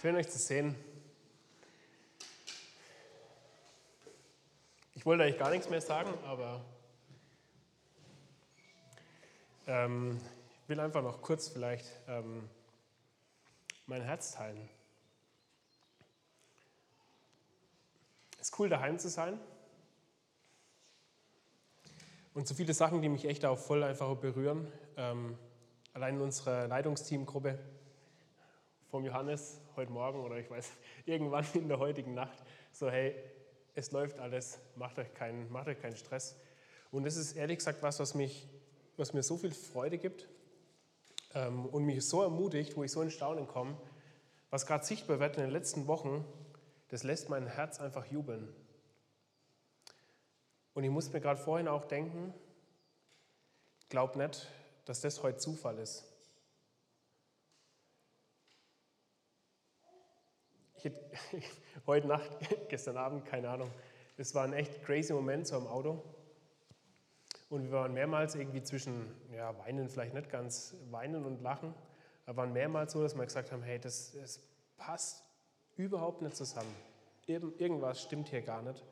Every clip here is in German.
Schön euch zu sehen. Ich wollte eigentlich gar nichts mehr sagen, aber ähm, ich will einfach noch kurz vielleicht ähm, mein Herz teilen. Es ist cool, daheim zu sein. Und so viele Sachen, die mich echt auch voll einfach berühren. Ähm, allein in unserer Leitungsteamgruppe vom Johannes heute Morgen oder ich weiß, irgendwann in der heutigen Nacht, so hey, es läuft alles, macht euch keinen, macht euch keinen Stress. Und das ist ehrlich gesagt was, was, mich, was mir so viel Freude gibt ähm, und mich so ermutigt, wo ich so in Staunen komme, was gerade sichtbar wird in den letzten Wochen, das lässt mein Herz einfach jubeln. Und ich muss mir gerade vorhin auch denken, glaub nicht, dass das heute Zufall ist. Ich hätte, heute Nacht, gestern Abend, keine Ahnung, es war ein echt crazy Moment so im Auto. Und wir waren mehrmals irgendwie zwischen, ja, weinen vielleicht nicht ganz, weinen und lachen, aber waren mehrmals so, dass wir gesagt haben, hey, das, das passt überhaupt nicht zusammen. Irgendwas stimmt hier gar nicht.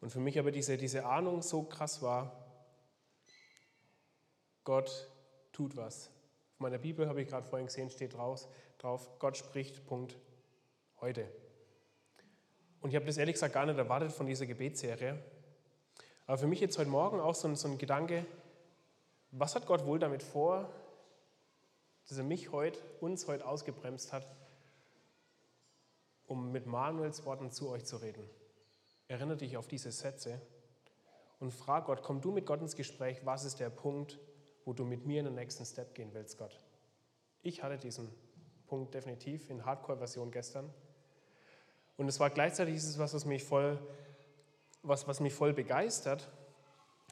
Und für mich aber diese, diese Ahnung so krass war, Gott tut was. Auf meiner Bibel habe ich gerade vorhin gesehen, steht drauf, Gott spricht, Punkt heute. Und ich habe das ehrlich gesagt gar nicht erwartet von dieser Gebetsserie. Aber für mich jetzt heute Morgen auch so ein, so ein Gedanke, was hat Gott wohl damit vor, dass er mich heute, uns heute ausgebremst hat, um mit Manuels Worten zu euch zu reden? Erinnere dich auf diese Sätze und frag Gott, komm du mit Gott ins Gespräch, was ist der Punkt, wo du mit mir in den nächsten Step gehen willst, Gott? Ich hatte diesen Punkt definitiv in Hardcore-Version gestern. Und es war gleichzeitig ist was, was mich voll, was, was mich voll begeistert.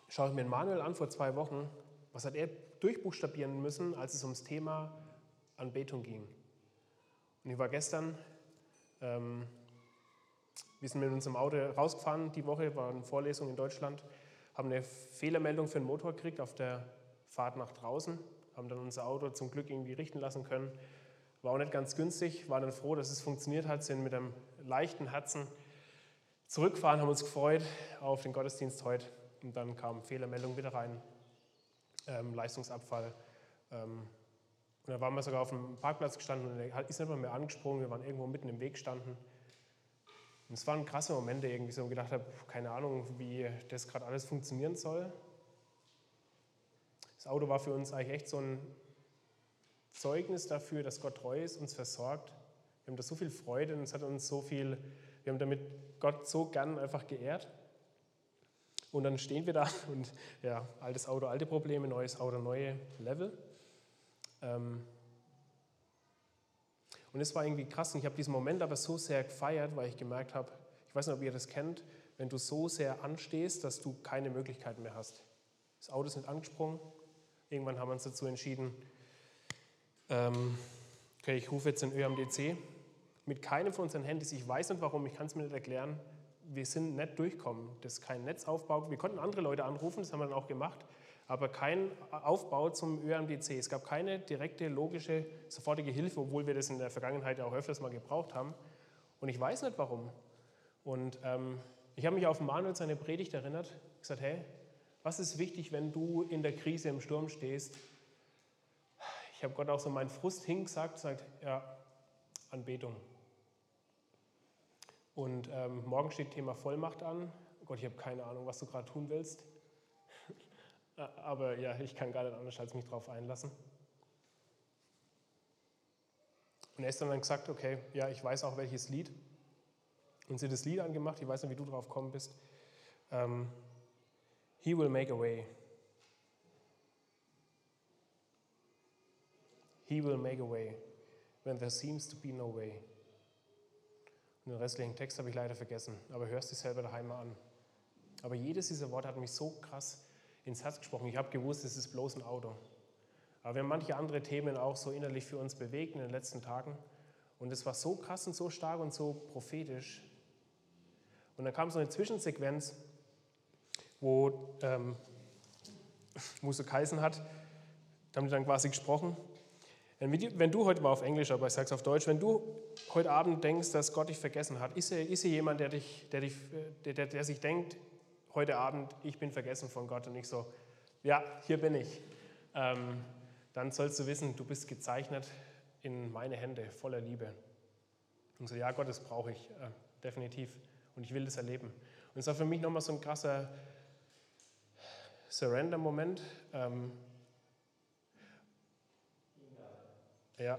Schaue ich mir Manuel an vor zwei Wochen, was hat er durchbuchstabieren müssen, als es ums Thema Anbetung ging. Und ich war gestern, ähm, wir sind mit unserem Auto rausgefahren die Woche, war eine Vorlesung in Deutschland, haben eine Fehlermeldung für den Motor gekriegt auf der Fahrt nach draußen, haben dann unser Auto zum Glück irgendwie richten lassen können war auch nicht ganz günstig, waren dann froh, dass es funktioniert hat, sind mit einem leichten Herzen zurückgefahren, haben uns gefreut auf den Gottesdienst heute. Und dann kam Fehlermeldung wieder rein, ähm, Leistungsabfall. Ähm, und da waren wir sogar auf dem Parkplatz gestanden und er ist nicht mal mehr angesprungen, wir waren irgendwo mitten im Weg gestanden. Und es waren krasse Momente irgendwie, so gedacht habe, keine Ahnung, wie das gerade alles funktionieren soll. Das Auto war für uns eigentlich echt so ein Zeugnis dafür, dass Gott treu ist, uns versorgt. Wir haben da so viel Freude und es hat uns so viel, wir haben damit Gott so gern einfach geehrt. Und dann stehen wir da und ja, altes Auto, alte Probleme, neues Auto, neue Level. Ähm und es war irgendwie krass und ich habe diesen Moment aber so sehr gefeiert, weil ich gemerkt habe, ich weiß nicht, ob ihr das kennt, wenn du so sehr anstehst, dass du keine Möglichkeiten mehr hast. Das Auto ist nicht angesprungen. Irgendwann haben wir uns dazu entschieden, ähm, okay, ich rufe jetzt den ÖMDC mit keinem von unseren Handys. Ich weiß nicht warum, ich kann es mir nicht erklären. Wir sind nicht durchkommen. Das ist kein Netzaufbau. Wir konnten andere Leute anrufen, das haben wir dann auch gemacht, aber kein Aufbau zum ÖMDC. Es gab keine direkte, logische, sofortige Hilfe, obwohl wir das in der Vergangenheit auch öfters mal gebraucht haben. Und ich weiß nicht warum. Und ähm, ich habe mich auf Manuel seine Predigt erinnert, gesagt, hey, was ist wichtig, wenn du in der Krise im Sturm stehst? ich habe Gott auch so meinen Frust hingesagt, sagt, ja, Anbetung. Und ähm, morgen steht Thema Vollmacht an. Gott, ich habe keine Ahnung, was du gerade tun willst. Aber ja, ich kann gar nicht anders als mich darauf einlassen. Und er ist dann gesagt, okay, ja, ich weiß auch welches Lied. Und sie das Lied angemacht, ich weiß nicht, wie du drauf gekommen bist. Ähm, He will make a way. He will make a way when there seems to be no way. Den restlichen Text habe ich leider vergessen, aber hörst du selber daheim mal an. Aber jedes dieser Worte hat mich so krass ins Herz gesprochen. Ich habe gewusst, es ist bloß ein Auto. Aber wir haben manche andere Themen auch so innerlich für uns bewegt in den letzten Tagen. Und es war so krass und so stark und so prophetisch. Und dann kam so eine Zwischensequenz, wo ähm, Muse Kaisen hat, da haben die dann quasi gesprochen Wenn, du heute war auf Englisch, aber ich sage es auf Deutsch, wenn du heute Abend denkst, dass Gott dich vergessen hat, ist er, ist er jemand, der, dich, der, dich, der, der, der sich denkt, heute Abend, ich bin vergessen von Gott und nicht so, ja, hier bin ich. Ähm, dann sollst du wissen, du bist gezeichnet in meine Hände voller Liebe. Und so, ja, Gott, das brauche ich äh, definitiv und ich will das erleben. Und es war für mich nochmal so ein krasser Surrender-Moment. Ähm, ja.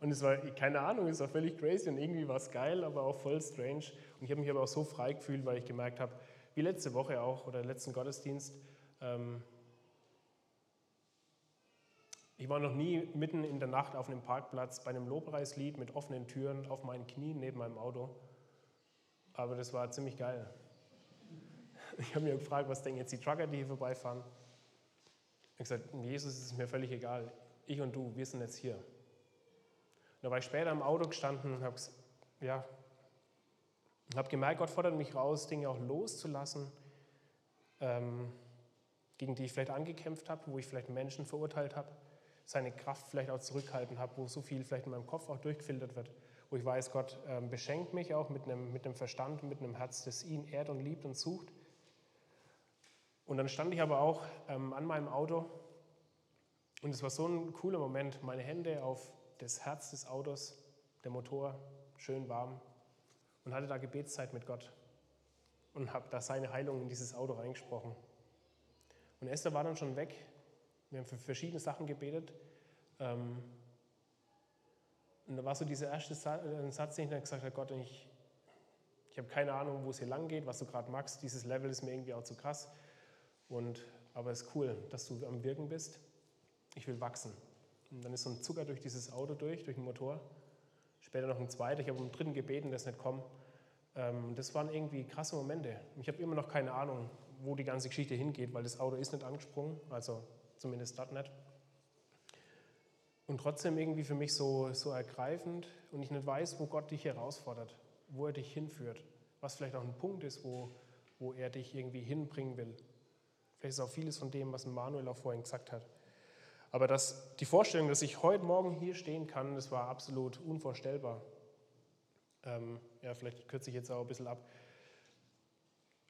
Und es war, keine Ahnung, es war völlig crazy und irgendwie war es geil, aber auch voll strange. Und ich habe mich aber auch so frei gefühlt, weil ich gemerkt habe, wie letzte Woche auch oder letzten Gottesdienst, ähm, ich war noch nie mitten in der Nacht auf einem Parkplatz bei einem Lobpreislied mit offenen Türen auf meinen Knien neben meinem Auto. Aber das war ziemlich geil. Ich habe mir gefragt, was denken jetzt die Trucker, die hier vorbeifahren? Ich habe gesagt, Jesus ist mir völlig egal. Ich und du, wir sind jetzt hier. Da war ich später im Auto gestanden und habe ja, hab gemerkt, Gott fordert mich raus, Dinge auch loszulassen, ähm, gegen die ich vielleicht angekämpft habe, wo ich vielleicht Menschen verurteilt habe seine Kraft vielleicht auch zurückhalten habe, wo so viel vielleicht in meinem Kopf auch durchgefiltert wird, wo ich weiß, Gott ähm, beschenkt mich auch mit einem, mit Verstand, mit einem Herz, das ihn ehrt und liebt und sucht. Und dann stand ich aber auch ähm, an meinem Auto und es war so ein cooler Moment, meine Hände auf das Herz des Autos, der Motor, schön warm und hatte da Gebetszeit mit Gott und habe da seine Heilung in dieses Auto reingesprochen. Und Esther war dann schon weg wir haben für verschiedene Sachen gebetet. Ähm, und da war so dieser erste äh, Satz, den ich dann gesagt habe, Gott, ich, ich habe keine Ahnung, wo es hier lang geht, was du gerade magst. Dieses Level ist mir irgendwie auch zu krass. Und, aber es ist cool, dass du am Wirken bist. Ich will wachsen. Und dann ist so ein Zucker durch dieses Auto durch, durch den Motor. Später noch ein zweiter. Ich habe um einen dritten gebeten, ist nicht kommen. Ähm, das waren irgendwie krasse Momente. Ich habe immer noch keine Ahnung, wo die ganze Geschichte hingeht, weil das Auto ist nicht angesprungen. Also zumindest dort nicht. Und trotzdem irgendwie für mich so, so ergreifend und ich nicht weiß, wo Gott dich herausfordert, wo er dich hinführt, was vielleicht auch ein Punkt ist, wo, wo er dich irgendwie hinbringen will. Vielleicht ist auch vieles von dem, was Manuel auch vorhin gesagt hat. Aber das, die Vorstellung, dass ich heute Morgen hier stehen kann, das war absolut unvorstellbar. Ähm, ja, vielleicht kürze ich jetzt auch ein bisschen ab.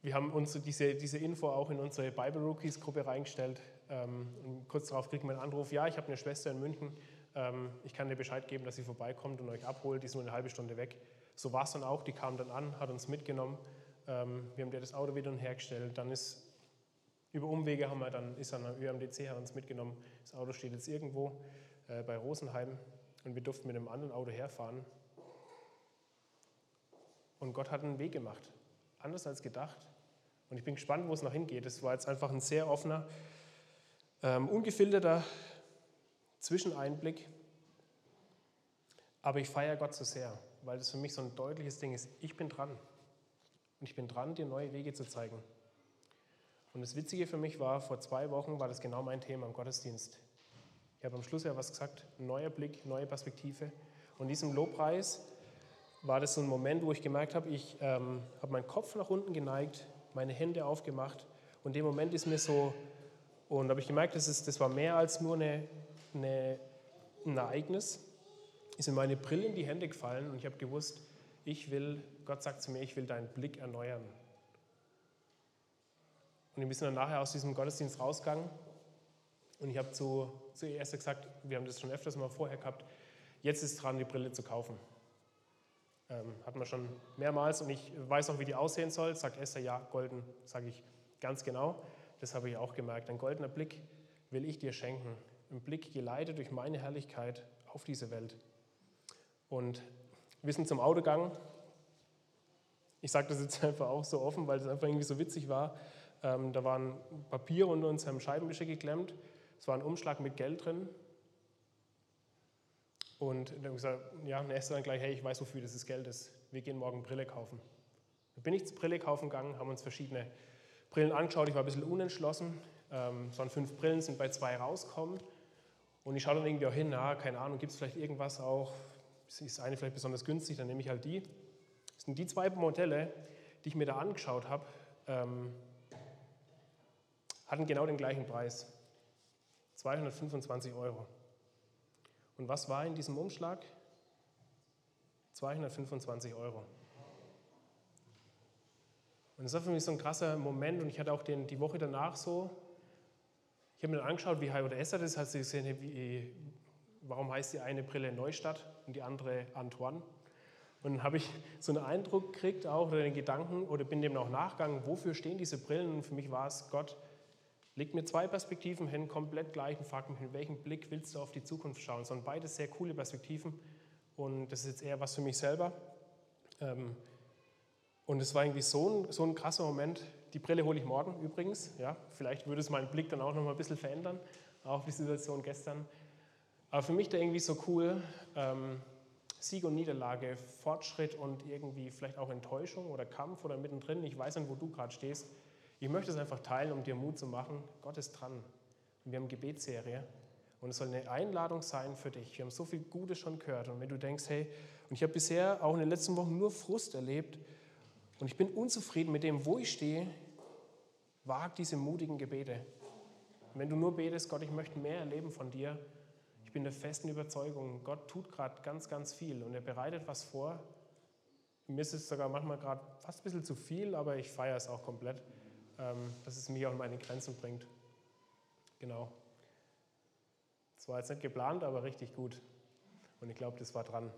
Wir haben uns diese, diese Info auch in unsere Bible Rookies Gruppe reingestellt. Ähm, und kurz darauf kriegt man einen Anruf, ja, ich habe eine Schwester in München, ähm, ich kann dir Bescheid geben, dass sie vorbeikommt und euch abholt, die ist nur eine halbe Stunde weg. So war es dann auch, die kam dann an, hat uns mitgenommen, ähm, wir haben dir das Auto wieder hergestellt, dann ist über Umwege haben wir dann, ist dann ÖMDC, hat uns mitgenommen, das Auto steht jetzt irgendwo äh, bei Rosenheim und wir durften mit einem anderen Auto herfahren. Und Gott hat einen Weg gemacht, anders als gedacht. Und ich bin gespannt, wo es noch hingeht. Es war jetzt einfach ein sehr offener, ähm, ungefilterter Zwischeneinblick. Aber ich feiere Gott so sehr, weil das für mich so ein deutliches Ding ist. Ich bin dran. Und ich bin dran, dir neue Wege zu zeigen. Und das Witzige für mich war, vor zwei Wochen war das genau mein Thema im Gottesdienst. Ich habe am Schluss ja was gesagt, neuer Blick, neue Perspektive. Und diesem Lobpreis war das so ein Moment, wo ich gemerkt habe, ich ähm, habe meinen Kopf nach unten geneigt, meine Hände aufgemacht. Und in dem Moment ist mir so und habe ich gemerkt, das, ist, das war mehr als nur eine, eine, ein Ereignis. Ist mir meine Brille in die Hände gefallen und ich habe gewusst, ich will, Gott sagt zu mir, ich will deinen Blick erneuern. Und wir sind dann nachher aus diesem Gottesdienst rausgegangen und ich habe zu, zu Esther gesagt, wir haben das schon öfters mal vorher gehabt, jetzt ist dran, die Brille zu kaufen. Ähm, hat man schon mehrmals und ich weiß auch, wie die aussehen soll. Sagt Esther, ja, golden, sage ich ganz genau das habe ich auch gemerkt. Ein goldener Blick will ich dir schenken. Ein Blick geleitet durch meine Herrlichkeit auf diese Welt. Und wir sind zum Auto gegangen. Ich sage das jetzt einfach auch so offen, weil es einfach irgendwie so witzig war. Ähm, da waren Papiere unter unserem Scheibenwischer geklemmt. Es war ein Umschlag mit Geld drin. Und dann habe ich gesagt, ja, und er dann gleich, hey, ich weiß, wofür dieses Geld ist. Wir gehen morgen Brille kaufen. Dann bin ich zur Brille kaufen gegangen, haben uns verschiedene Brillen angeschaut, ich war ein bisschen unentschlossen. Ähm, es waren fünf Brillen, sind bei zwei rausgekommen. Und ich schaue dann irgendwie auch hin, na, keine Ahnung, gibt es vielleicht irgendwas auch, ist eine vielleicht besonders günstig, dann nehme ich halt die. Das sind die zwei Modelle, die ich mir da angeschaut habe, ähm, hatten genau den gleichen Preis. 225 Euro. Und was war in diesem Umschlag? 225 Euro. Und das war für mich so ein krasser Moment und ich hatte auch den, die Woche danach so, ich habe mir dann angeschaut, wie oder Esther das hat sie gesehen, wie, warum heißt die eine Brille Neustadt und die andere Antoine. Und dann habe ich so einen Eindruck gekriegt auch oder den Gedanken oder bin dem auch nachgegangen, wofür stehen diese Brillen? Und für mich war es, Gott legt mir zwei Perspektiven hin, komplett gleichen Fakten. Mit welchem Blick willst du auf die Zukunft schauen? Sondern beides sehr coole Perspektiven. Und das ist jetzt eher was für mich selber. Ähm, und es war irgendwie so ein, so ein krasser Moment. Die Brille hole ich morgen übrigens. Ja, vielleicht würde es meinen Blick dann auch noch mal ein bisschen verändern, auch die Situation gestern. Aber für mich da irgendwie so cool, ähm, Sieg und Niederlage, Fortschritt und irgendwie vielleicht auch Enttäuschung oder Kampf oder mittendrin. Ich weiß nicht, wo du gerade stehst. Ich möchte es einfach teilen, um dir Mut zu machen. Gott ist dran. Und wir haben eine Gebetsserie. Und es soll eine Einladung sein für dich. Wir haben so viel Gutes schon gehört. Und wenn du denkst, hey, und ich habe bisher auch in den letzten Wochen nur Frust erlebt, und ich bin unzufrieden mit dem, wo ich stehe, wag diese mutigen Gebete. Und wenn du nur betest, Gott, ich möchte mehr erleben von dir, ich bin der festen Überzeugung, Gott tut gerade ganz, ganz viel und er bereitet was vor. Mir ist es sogar manchmal gerade fast ein bisschen zu viel, aber ich feiere es auch komplett, dass es mich auch an meine Grenzen bringt. Genau. Das war jetzt nicht geplant, aber richtig gut. Und ich glaube, das war dran.